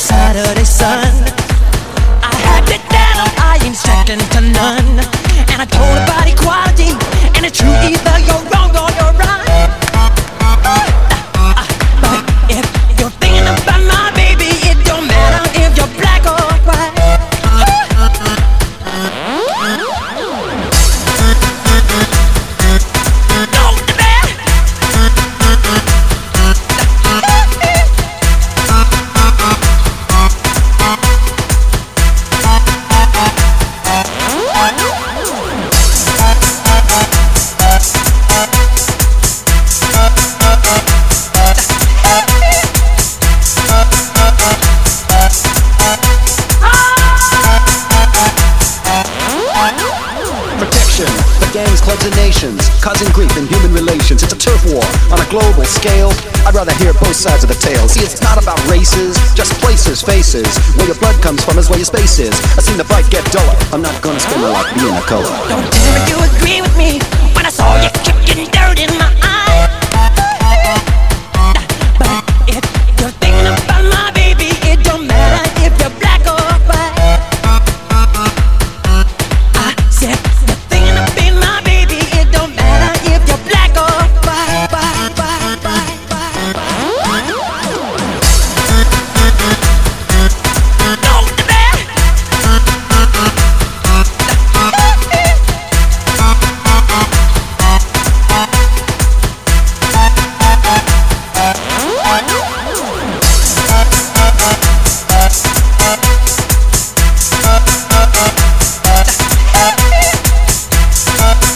Saturday sun. I had it down, I ain't second to none. And I told about equality, and the true either you're wrong or you're right. Sides of the tale. See, it's not about races, just places, faces. Where your blood comes from is where your space is. I've seen the bright get duller. I'm not gonna spend my life being a color. Don't me you agree with me when I saw you kicking dirt in my eyes. Bye.